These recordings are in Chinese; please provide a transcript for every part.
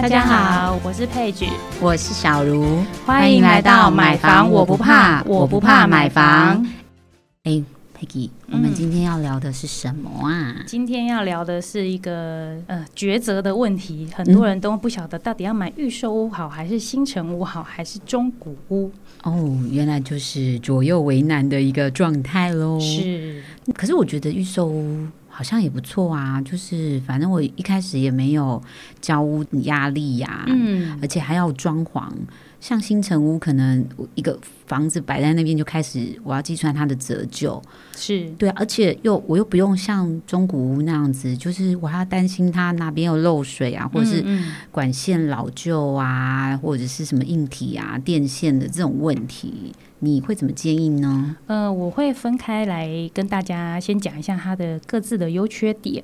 大家好，我是佩菊，我是小茹，欢迎来到买房我不怕，我不怕买房。哎，佩吉，我们今天要聊的是什么啊？今天要聊的是一个呃抉择的问题，很多人都不晓得到底要买预售屋好，还是新城屋好，还是中古屋？哦，原来就是左右为难的一个状态喽。是，可是我觉得预售屋。好像也不错啊，就是反正我一开始也没有交屋压力呀，嗯，而且还要装潢。像新城屋，可能一个房子摆在那边就开始，我要计算它的折旧，是对，而且又我又不用像中古屋那样子，就是我还要担心它哪边有漏水啊，或者是管线老旧啊，或者是什么硬体啊、电线的这种问题。你会怎么建议呢？呃，我会分开来跟大家先讲一下它的各自的优缺点。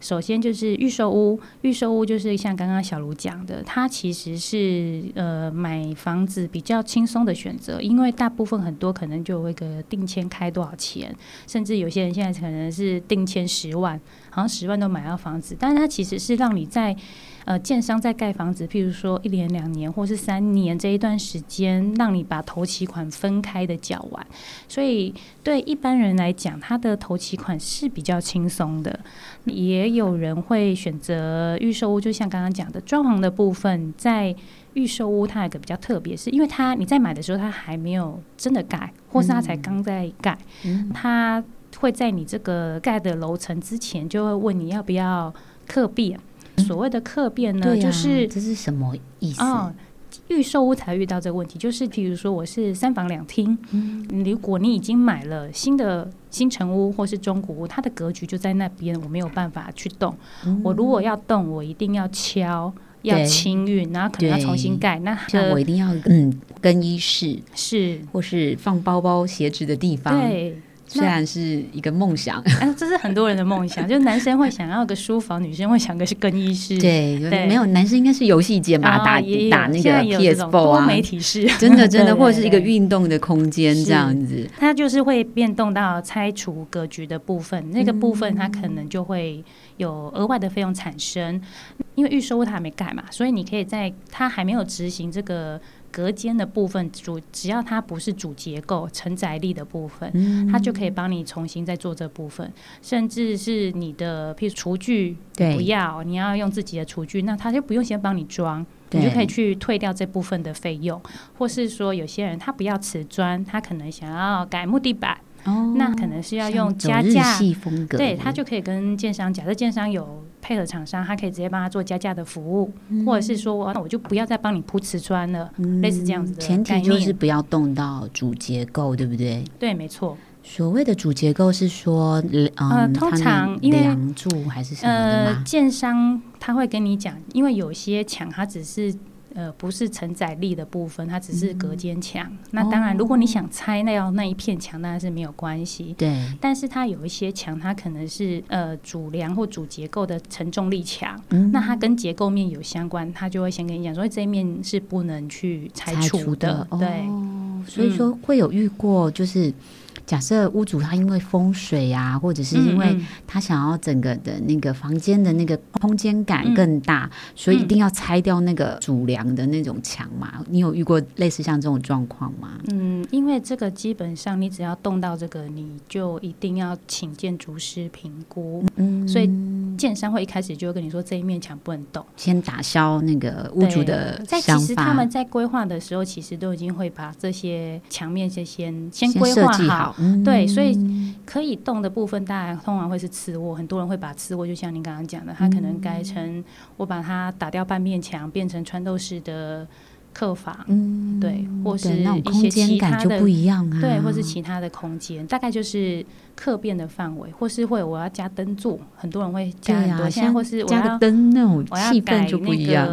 首先就是预售屋，预售屋就是像刚刚小卢讲的，它其实是呃买房子比较轻松的选择，因为大部分很多可能就有一个定签开多少钱，甚至有些人现在可能是定签十万，好像十万都买到房子，但是它其实是让你在。呃，建商在盖房子，譬如说一年、两年或是三年这一段时间，让你把头期款分开的缴完，所以对一般人来讲，他的头期款是比较轻松的。也有人会选择预售屋，就像刚刚讲的装潢的部分，在预售屋它有个比较特别，是因为它你在买的时候，它还没有真的盖，或是它才刚在盖，它会在你这个盖的楼层之前，就会问你要不要刻壁。所谓的客变呢，就是这是什么意思？预售屋才遇到这个问题，就是比如说我是三房两厅，如果你已经买了新的新城屋或是中古屋，它的格局就在那边，我没有办法去动。我如果要动，我一定要敲，要清运，然后可能要重新盖。那像我一定要嗯更衣室是，或是放包包鞋子的地方。对。虽然是一个梦想，哎，这是很多人的梦想，就男生会想要个书房，女生会想个是更衣室。对，没有男生应该是游戏间吧，打打那个 PS4 啊，多媒体室，真的 真的，或者是一个运动的空间这样子。它就是会变动到拆除格局的部分，那个部分它可能就会有额外的费用产生，因为预售它还没盖嘛，所以你可以在它还没有执行这个。隔间的部分主只要它不是主结构承载力的部分，它就可以帮你重新再做这部分，甚至是你的譬如厨具不要，你要用自己的厨具，那他就不用先帮你装，你就可以去退掉这部分的费用，或是说有些人他不要瓷砖，他可能想要改木地板。哦，那可能是要用加价，对他就可以跟建商，假设建商有配合厂商，他可以直接帮他做加价的服务，或者是说，那我就不要再帮你铺瓷砖了，类似这样子的前提就是不要动到主结构，对不对？对，没错。所谓的主结构是说，呃，通常因为梁柱还是什么的吗？建商他会跟你讲，因为有些墙它只是。呃，不是承载力的部分，它只是隔间墙。那当然，如果你想拆那要那一片墙，当然是没有关系。对。但是它有一些墙，它可能是呃主梁或主结构的承重力墙，那它跟结构面有相关，它就会先跟你讲说这一面是不能去拆除的。对。所以说会有遇过就是。假设屋主他因为风水啊，或者是因为他想要整个的那个房间的那个空间感更大，所以一定要拆掉那个主梁的那种墙嘛？你有遇过类似像这种状况吗？嗯，因为这个基本上你只要动到这个，你就一定要请建筑师评估。嗯，所以建商会一开始就会跟你说这一面墙不能动，先打消那个屋主的在其实他们在规划的时候，其实都已经会把这些墙面先先先规划好。对，所以可以动的部分，大概通常会是次卧。很多人会把次卧，就像您刚刚讲的，他可能改成我把它打掉半面墙，变成穿透式的客房，嗯，对，或是一些其他的不一样啊，对，或是其他的空间，大概就是客变的范围，或是会我要加灯座，很多人会加很多，现在或是加个灯那种气氛就不一样。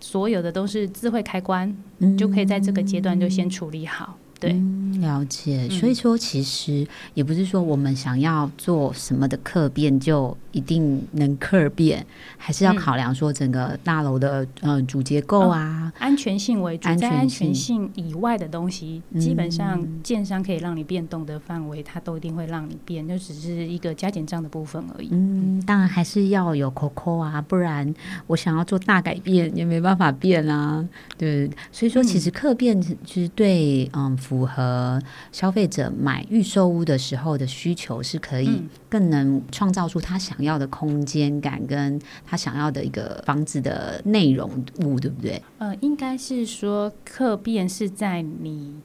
所有的都是智慧开关，就可以在这个阶段就先处理好。对，了解。所以说，其实也不是说我们想要做什么的客变就一定能客变，还是要考量说整个大楼的呃主结构啊，安全性为主。安在安全全性以外的东西，基本上建商可以让你变动的范围，它都一定会让你变，就只是一个加减账的部分而已。嗯，当然还是要有 COCO 啊，不然我想要做大改变也没办法变啊。对，所以说其实客变其实对嗯符合消费者买预售屋的时候的需求是可以更能创造出他想要的空间感，跟他想要的一个房子的内容物，对不对？呃，应该是说客变是在你。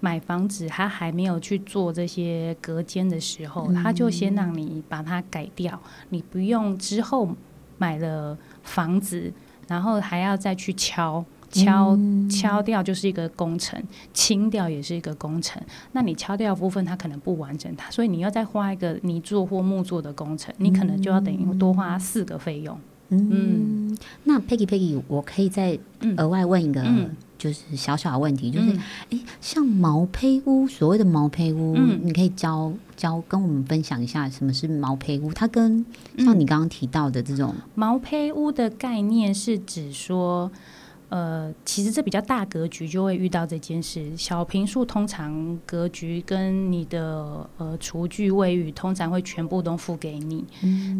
买房子，他还没有去做这些隔间的时候，他就先让你把它改掉，你不用之后买了房子，然后还要再去敲敲敲掉，就是一个工程；清掉也是一个工程。那你敲掉部分，它可能不完整，它所以你要再花一个泥做或木做的工程，你可能就要等于多花四个费用。嗯，那 Peggy Peggy，我可以再额外问一个。就是小小的问题，就是哎，像毛坯屋，所谓的毛坯屋，你可以教教跟我们分享一下什么是毛坯屋？它跟像你刚刚提到的这种毛坯屋的概念是指说，呃，其实这比较大格局就会遇到这件事。小平数通常格局跟你的呃厨具卫浴通常会全部都付给你。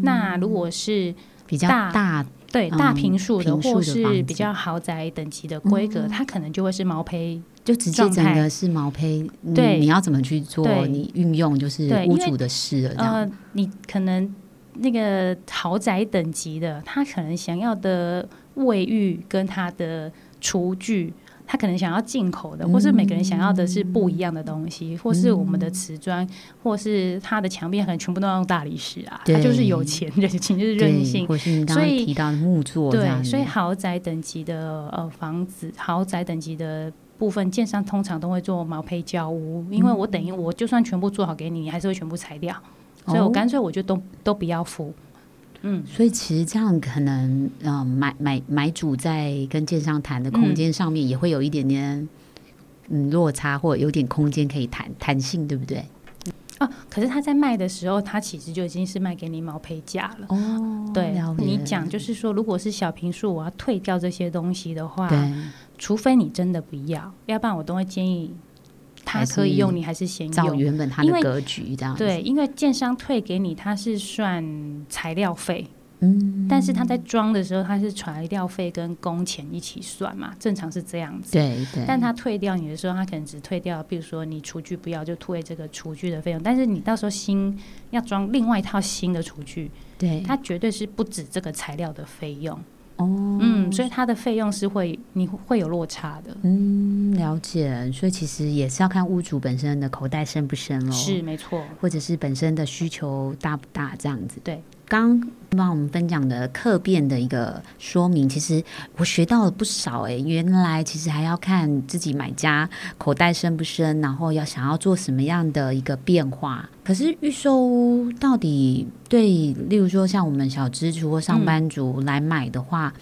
那如果是比较大。对大平数的，或是比较豪宅等级的规格，它可能就会是毛坯，就直接整个是毛坯。对，你要怎么去做？你运用就是屋主的事了。呃，你可能那个豪宅等级的，他可能想要的卫浴跟他的厨具。他可能想要进口的，或是每个人想要的是不一样的东西，或是我们的瓷砖，或是他的墙壁可能全部都要用大理石啊，他就是有钱任性，就是任性。所以提到木作，对，所以豪宅等级的呃房子，豪宅等级的部分，建商通常都会做毛坯交屋，因为我等于我就算全部做好给你，你还是会全部拆掉，所以我干脆我就都都不要付。嗯，所以其实这样可能，嗯，买买买主在跟建商谈的空间上面也会有一点点，嗯，落差或有点空间可以弹弹性，对不对？哦，可是他在卖的时候，他其实就已经是卖给你毛坯价了。哦，对，你讲就是说，如果是小平数，我要退掉这些东西的话，除非你真的不要，要不然我都会建议。他可以用，你还是先用原本他的格局这样。对，因为建商退给你，他是算材料费，嗯，但是他在装的时候，他是材料费跟工钱一起算嘛，正常是这样子。对对。但他退掉你的时候，他可能只退掉，比如说你厨具不要，就退这个厨具的费用。但是你到时候新要装另外一套新的厨具，对，它绝对是不止这个材料的费用。哦，嗯，所以它的费用是会你会有落差的。嗯，了解。所以其实也是要看屋主本身的口袋深不深喽，是没错，或者是本身的需求大不大这样子。对。刚帮我们分享的客变的一个说明，其实我学到了不少哎。原来其实还要看自己买家口袋深不深，然后要想要做什么样的一个变化。可是预售屋到底对，例如说像我们小资族或上班族来买的话。嗯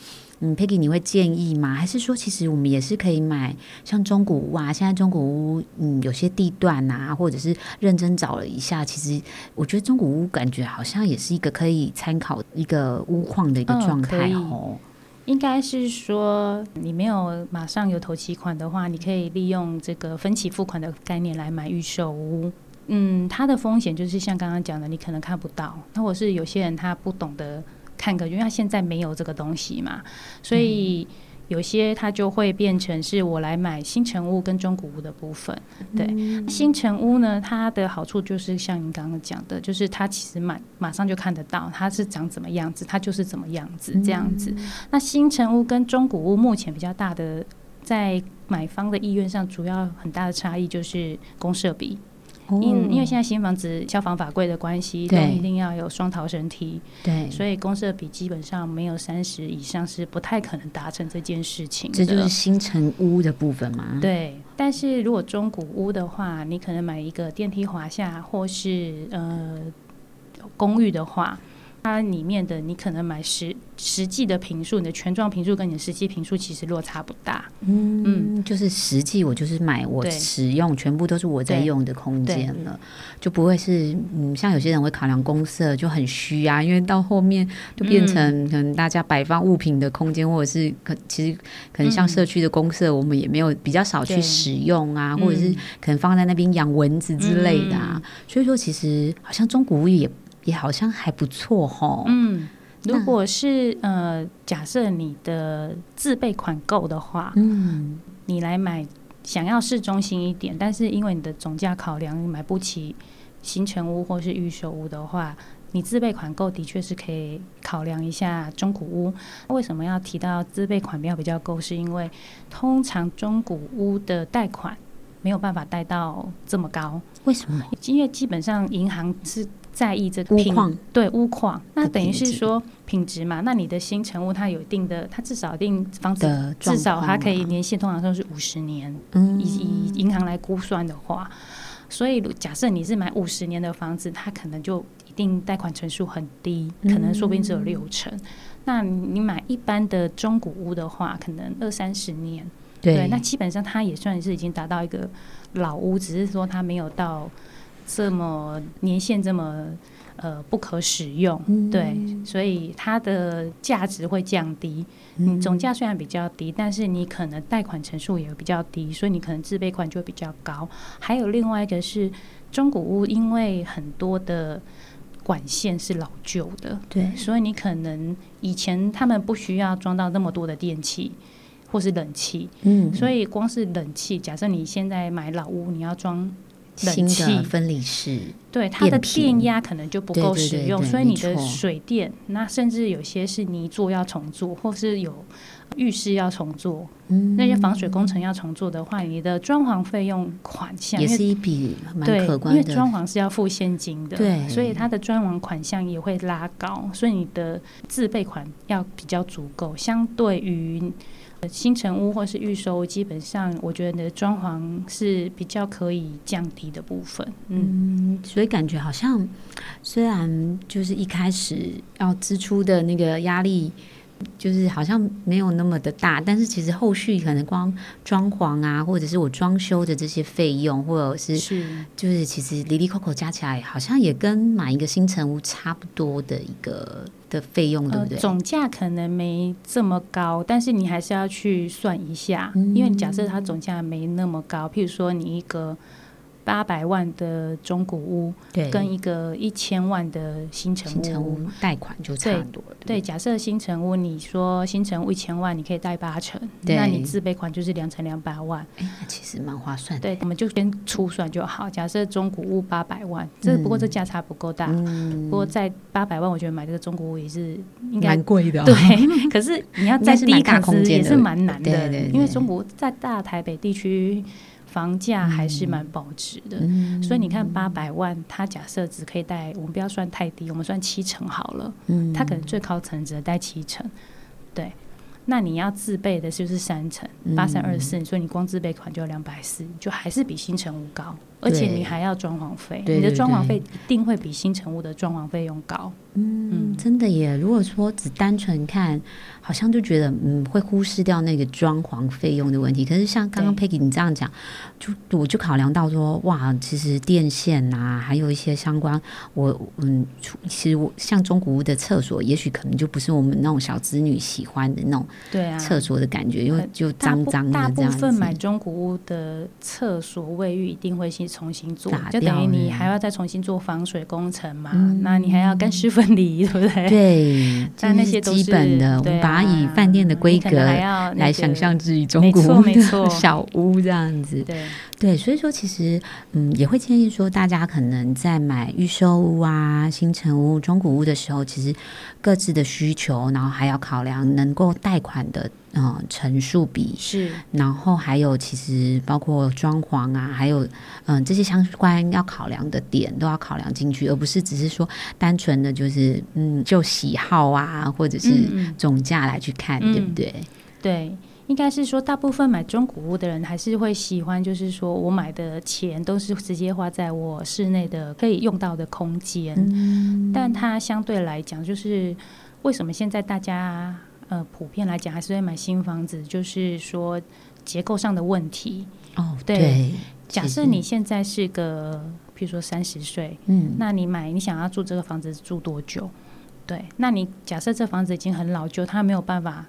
，Peggy，你会建议吗？还是说，其实我们也是可以买像中古屋啊？现在中古屋，嗯，有些地段啊，或者是认真找了一下，其实我觉得中古屋感觉好像也是一个可以参考一个屋况的一个状态哦。应该是说，你没有马上有头期款的话，你可以利用这个分期付款的概念来买预售屋。嗯，它的风险就是像刚刚讲的，你可能看不到，那或是有些人他不懂得。看个，因为他现在没有这个东西嘛，所以有些他就会变成是我来买新城屋跟中古屋的部分。对，新城屋呢，它的好处就是像您刚刚讲的，就是它其实马马上就看得到它是长怎么样子，它就是怎么样子这样子。那新城屋跟中古屋目前比较大的在买方的意愿上，主要很大的差异就是公设比。因因为现在新房子消防法规的关系，都一定要有双逃生梯，对，所以公设比基本上没有三十以上是不太可能达成这件事情。这就是新城屋的部分嘛？对，但是如果中古屋的话，你可能买一个电梯滑下或是呃公寓的话，它里面的你可能买实实际的平数，你的全幢平数跟你的实际平数其实落差不大。嗯，就是实际我就是买我使用全部都是我在用的空间了，就不会是嗯，像有些人会考量公社就很虚啊，因为到后面就变成可能大家摆放物品的空间，或者是可其实可能像社区的公社，我们也没有比较少去使用啊，或者是可能放在那边养蚊子之类的啊，所以说其实好像中古屋也。也好像还不错哈。嗯，如果是呃，假设你的自备款够的话，嗯，你来买想要市中心一点，但是因为你的总价考量买不起新城屋或是预售屋的话，你自备款够，的确是可以考量一下中古屋。为什么要提到自备款要比较够？是因为通常中古屋的贷款没有办法贷到这么高。为什么？因为基本上银行是。在意这个品对屋况，那等于是说品质嘛？那你的新成屋它有一定的，它至少一定房子至少它可以年限，通常都是五十年。嗯，以以银行来估算的话，所以假设你是买五十年的房子，它可能就一定贷款成数很低，可能说不定只有六成。那你买一般的中古屋的话，可能二三十年，对，那基本上它也算是已经达到一个老屋，只是说它没有到。这么年限这么呃不可使用，对，所以它的价值会降低。你总价虽然比较低，但是你可能贷款成数也比较低，所以你可能自备款就会比较高。还有另外一个是中古屋，因为很多的管线是老旧的，对，所以你可能以前他们不需要装到那么多的电器或是冷气，嗯，所以光是冷气，假设你现在买老屋，你要装。冷气分离式，对它的电压可能就不够使用，所以你的水电，那甚至有些是泥做要重做，或是有浴室要重做，那些防水工程要重做的话，你的装潢费用款项也是一笔蛮可观的，因为装潢是要付现金的，对，所以它的装潢款项也会拉高，所以你的自备款要比较足够，相对于。新城屋或是预售，基本上我觉得你的装潢是比较可以降低的部分。嗯，所以感觉好像虽然就是一开始要支出的那个压力。就是好像没有那么的大，但是其实后续可能光装潢啊，或者是我装修的这些费用，或者是是就是其实离离扣扣加起来，好像也跟买一个新城屋差不多的一个的费用，对不对？总价可能没这么高，但是你还是要去算一下，因为假设它总价没那么高，譬如说你一个。八百万的中古屋，对，跟一个一千万的新城屋贷款就差多了。对，假设新城屋，你说新城屋一千万，你可以贷八成，那你自备款就是两成两百万。哎，那其实蛮划算的。对，我们就先粗算就好。假设中古屋八百万，这不过这价差不够大。不过在八百万，我觉得买这个中古屋也是应该蛮贵的。对，可是你要在低档空间也是蛮难的，因为中古在大台北地区。房价还是蛮保值的，所以你看八百万，它假设只可以贷，我们不要算太低，我们算七成好了。嗯，它可能最高层只能贷七成，对。那你要自备的就是三成，八三二四，所以你光自备款就要两百四，就还是比新城屋高，而且你还要装潢费，你的装潢费一定会比新城屋的装潢费用高。嗯，真的耶。如果说只单纯看，好像就觉得嗯会忽视掉那个装潢费用的问题。可是像刚刚 Peggy 你这样讲，就我就考量到说，哇，其实电线啊，还有一些相关，我嗯，其实我像中古屋的厕所，也许可能就不是我们那种小子女喜欢的那种对啊厕所的感觉，因为就脏脏的这样子。大部分买中古屋的厕所卫浴一定会先重新做，就等于你还要再重新做防水工程嘛？那你还要跟湿分。离对不对？对，但那些都是基本的。我们把它以饭店的规格来想象自己中国的小屋这样子。对对，所以说其实嗯，也会建议说，大家可能在买预售屋啊、新城屋、中古屋的时候，其实各自的需求，然后还要考量能够贷款的。嗯，成数比是，然后还有其实包括装潢啊，还有嗯这些相关要考量的点都要考量进去，而不是只是说单纯的就是嗯就喜好啊，或者是总价来去看，对不对？对。应该是说，大部分买中古屋的人还是会喜欢，就是说我买的钱都是直接花在我室内的可以用到的空间。嗯，但它相对来讲，就是为什么现在大家呃普遍来讲还是会买新房子，就是说结构上的问题。哦，对。假设你现在是个，比如说三十岁，嗯，那你买你想要住这个房子住多久？对，那你假设这房子已经很老旧，它没有办法。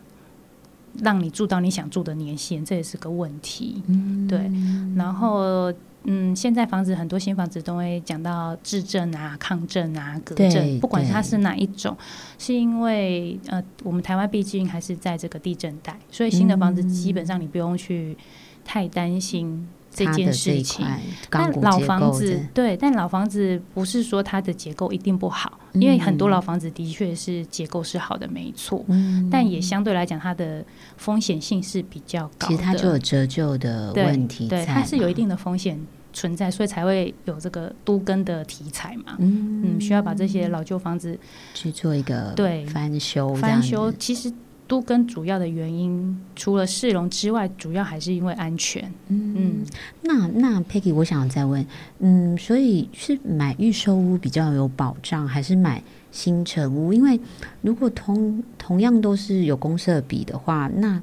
让你住到你想住的年限，这也是个问题。嗯，对。然后，嗯，现在房子很多新房子都会讲到质震啊、抗震啊、隔震，不管它是哪一种，是因为呃，我们台湾毕竟还是在这个地震带，所以新的房子基本上你不用去太担心。这件事情，但老房子对，但老房子不是说它的结构一定不好，因为很多老房子的确是结构是好的，没错，但也相对来讲它的风险性是比较高。其实它就有折旧的问题，对，它是有一定的风险存在，所以才会有这个都更的题材嘛。嗯，需要把这些老旧房子去做一个对翻修，翻修其实。都跟主要的原因，除了市容之外，主要还是因为安全。嗯，那那 Peggy，我想再问，嗯，所以是买预售屋比较有保障，还是买新城屋？因为如果同同样都是有公社比的话，那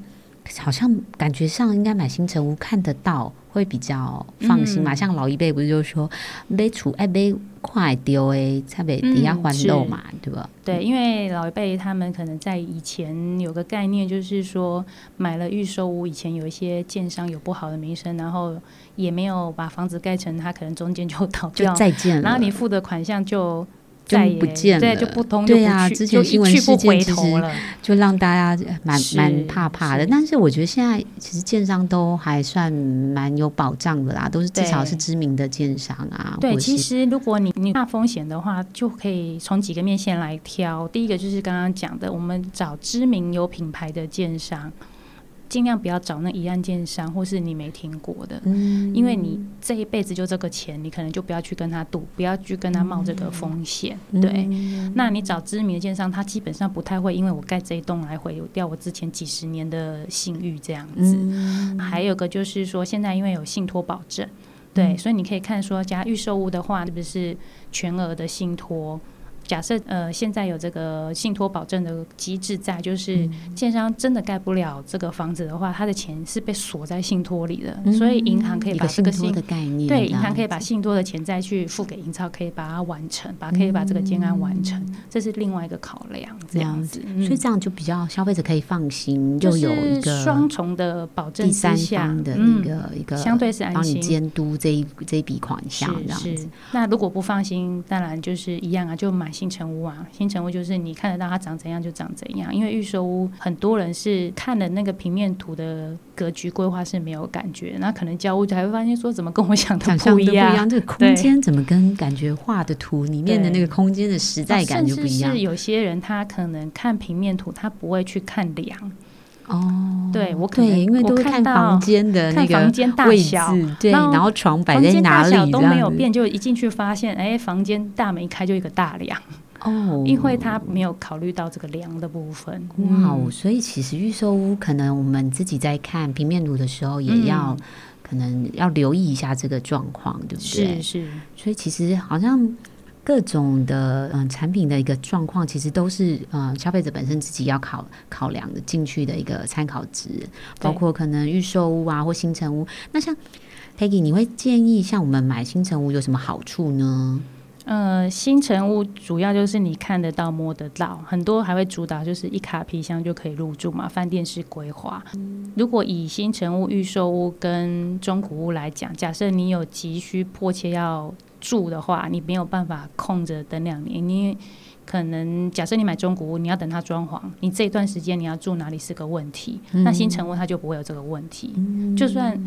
好像感觉上应该买新城屋看得到。会比较放心嘛？像老一辈不是就说买厝爱买快丢诶，才被底下欢乐嘛，对吧？对，因为老一辈他们可能在以前有个概念，就是说买了预售屋，以前有一些建商有不好的名声，然后也没有把房子盖成，他可能中间就倒掉，再见了，然后你付的款项就。就不见了，对，就不通，对呀，之前新闻事件其实就让大家蛮蛮怕怕的。但是我觉得现在其实建商都还算蛮有保障的啦，都是至少是知名的建商啊。对，其实如果你你怕风险的话，就可以从几个面线来挑。第一个就是刚刚讲的，我们找知名有品牌的建商。尽量不要找那一案件商，或是你没听过的，因为你这一辈子就这个钱，你可能就不要去跟他赌，不要去跟他冒这个风险。对，那你找知名的建商，他基本上不太会因为我盖这一栋来毁掉我之前几十年的信誉这样子。还有个就是说，现在因为有信托保证，对，所以你可以看说，加预售屋的话，是不是全额的信托？假设呃，现在有这个信托保证的机制在，就是建商真的盖不了这个房子的话，他的钱是被锁在信托里的，所以银行可以把这个信的概念，对，银行可以把信托的钱再去付给银超，可以把它完成，把可以把这个建案完成，这是另外一个考量，这样子，所以这样就比较消费者可以放心，就有一个双重的保证，第三方的一个一个相对是安心。监督这一这一笔款项这样子。那如果不放心，当然就是一样啊，就买。新城屋啊，新城屋就是你看得到它长怎样就长怎样，因为预售屋很多人是看了那个平面图的格局规划是没有感觉，那可能交屋才会发现说怎么跟我想的不一样，这个空间怎么跟感觉画的图里面的那个空间的实在感就不一样。是有些人他可能看平面图，他不会去看梁。哦，对我可能因为都看房间的那个房间大小，对，然后床摆在哪里都没有变，就一进去发现，哎，房间大门一开就一个大梁哦，因为他没有考虑到这个梁的部分。哇，所以其实预售屋可能我们自己在看平面图的时候，也要可能要留意一下这个状况，对不对？是是，所以其实好像。各种的嗯产品的一个状况，其实都是呃消费者本身自己要考考量的进去的一个参考值，包括可能预售屋啊或新城屋。那像 Peggy，你会建议像我们买新城屋有什么好处呢？呃，新城屋主要就是你看得到、摸得到，很多还会主打就是一卡皮箱就可以入住嘛，饭店式规划。如果以新城屋、预售屋跟中古屋来讲，假设你有急需、迫切要住的话，你没有办法空着等两年，你可能假设你买中古屋，你要等它装潢，你这一段时间你要住哪里是个问题。那新城屋它就不会有这个问题，就算。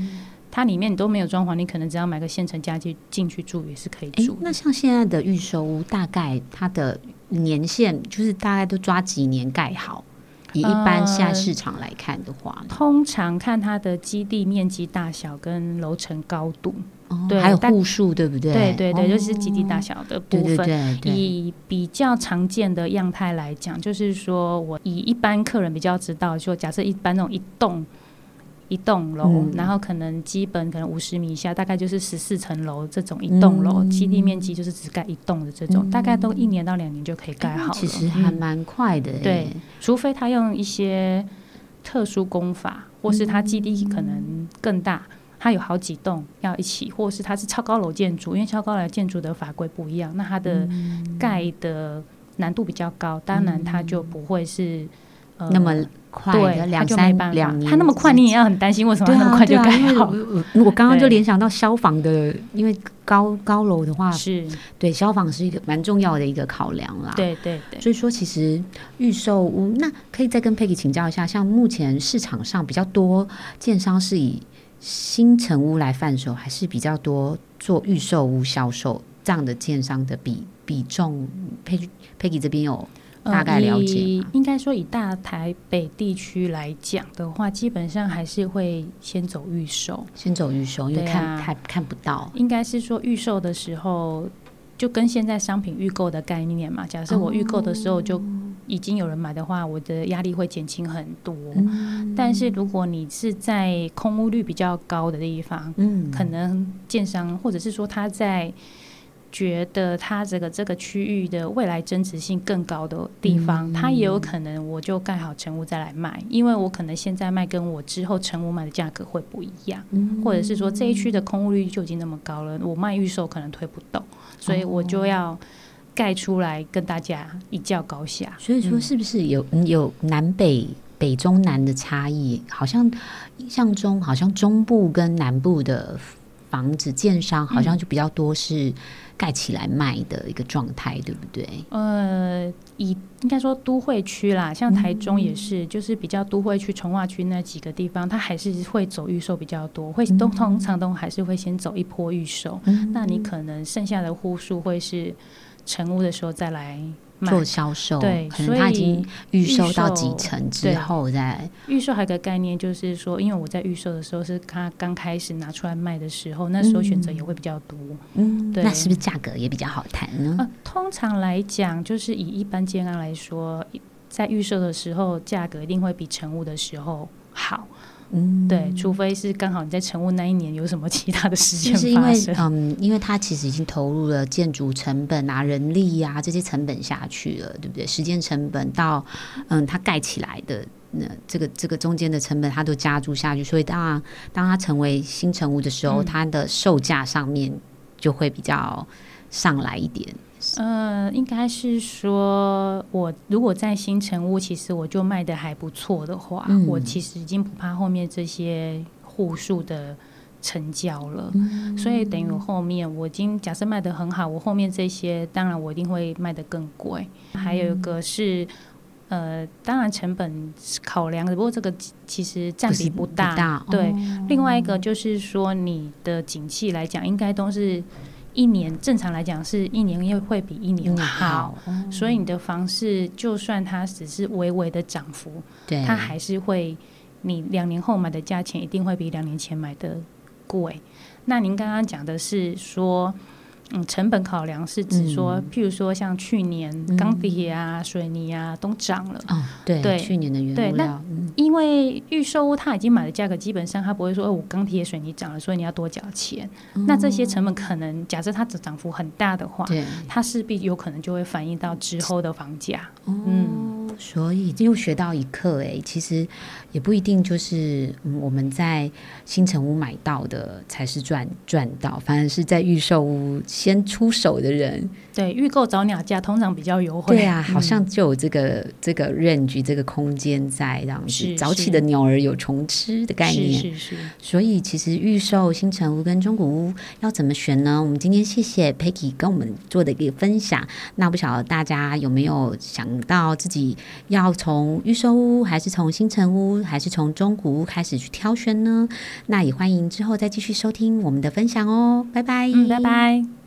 它里面你都没有装潢，你可能只要买个现成家具进去住也是可以住。那像现在的预售屋，大概它的年限就是大概都抓几年盖好？以一般现在市场来看的话，通常看它的基地面积大小跟楼层高度，对，还有户数，对不对？对对对，就是基地大小的部分。对对对。以比较常见的样态来讲，就是说我以一般客人比较知道，说假设一般那种一栋。一栋楼，嗯然后可能基本可能五十米以下，大概就是十四层楼这种一栋楼，嗯基地面积就是只盖一栋的这种，嗯大概都一年到两年就可以盖好了。其实还嗯蛮快的、欸，对，除非他用一些特殊工法，或是他基地可能更大。它有好几栋要一起，或是它是超高楼建筑，因为超高楼建筑的法规不一样，那它的盖的难度比较高，当然它就不会是、呃那么快，两三两，年，它那么快，你也要很担心为什么那么快就盖好。我我我刚刚就对联想到消防的，因为高高楼的话，是，对消防是一个蛮重要的一个考量啦。。对对对。所以说，其实预售屋，那可以再跟 Peggy 请教一下，像目前市场上比较多建商是以新城屋来贩售，还是比较多做预售屋销售这样的建商的比比重？Peggy Peggy 这边有大概了解呃应该说，以大台北地区来讲的话，基本上还是会先走预售。先走预售，因为看、对啊看看不到。应该是说预售的时候，就跟现在商品预购的概念嘛。假设我预购的时候就已经有人买的话，我的压力会减轻很多。但是如果你是在空屋率比较高的地方，嗯，可能建商或者是说他在觉得他这个这个区域的未来增值性更高的地方，他也有可能我就盖好成屋再来卖，因为我可能现在卖跟我之后成屋卖的价格会不一样，或者是说这一区的空屋率就已经那么高了，我卖预售可能推不动，所以我就要盖出来跟大家一较高下。所以说，是不是有、嗯有南北北中南的差异？好像印象中，好像中部跟南部的房子建商好像就比较多是盖起来卖的一个状态，对不对？呃，以应该说都会区啦，像台中也是，就是比较都会区、从化区那几个地方，它还是会走预售比较多，会都通常都还是会先走一波预售。那你可能剩下的户数会是成屋的时候再来。做销售，对所以他已经预售到几预售成之后再预售还有个概念，就是说，因为我在预售的时候是他刚开始拿出来卖的时候，那时候选择也会比较多。嗯，对那是不是价格也比较好谈呢？呃，通常来讲，就是以一般建案来说，在预售的时候，价格一定会比成屋的时候好。嗯，对，除非是刚好你在成屋那一年有什么其他的事件就是因为。嗯，因为它其实已经投入了建筑成本啊、人力啊、这些成本下去了，对不对？时间成本到嗯，它盖起来的那这个这个中间的成本，它都加注下去，所以当然当它成为新成屋的时候，嗯它的售价上面就会比较上来一点。呃，应该是说，我如果在新城屋，其实我就卖的还不错的话，嗯我其实已经不怕后面这些户数的成交了。嗯所以等于我后面我已经假设卖的很好，我后面这些当然我一定会卖的更贵。还有一个是。呃，当然成本考量的，不过这个其其实占比不大。不大对，哦另外一个就是说，你的景气来讲，应该都是一年正常来讲是一年又会比一年好，哦所以你的房市就算它只是微微的涨幅，对，它还是会你两年后买的价钱一定会比两年前买的贵。那您刚刚讲的是说。嗯，成本考量是指说，嗯。譬如说像去年嗯钢铁啊、水泥啊都涨了，哦，对，对。去年的原对那因为预售屋它已经买的价格，基本上他不会说，哦，我钢铁、水泥涨了，所以你要多缴钱。那这些成本可能，假设它的涨幅很大的话，对，它势必有可能就会反映到之后的房价。嗯，哦，所以又学到一课哎，其实也不一定就是、嗯、我们在新城屋买到的才是赚赚到，反而是在预售屋先出手的人，对，预购早鸟价通常比较优惠。对啊，嗯好像就有这个、这个 range 这个空间在这样子，是早起的鸟儿有虫吃的概念。是是是，所以其实预售新城屋跟中古屋要怎么选呢？我们今天谢谢 Peggy 跟我们做的一个分享。那不晓得大家有没有想到自己要从预售屋，还是从新城屋，还是从中古屋开始去挑选呢？那也欢迎之后再继续收听我们的分享哦。拜拜，嗯，拜拜。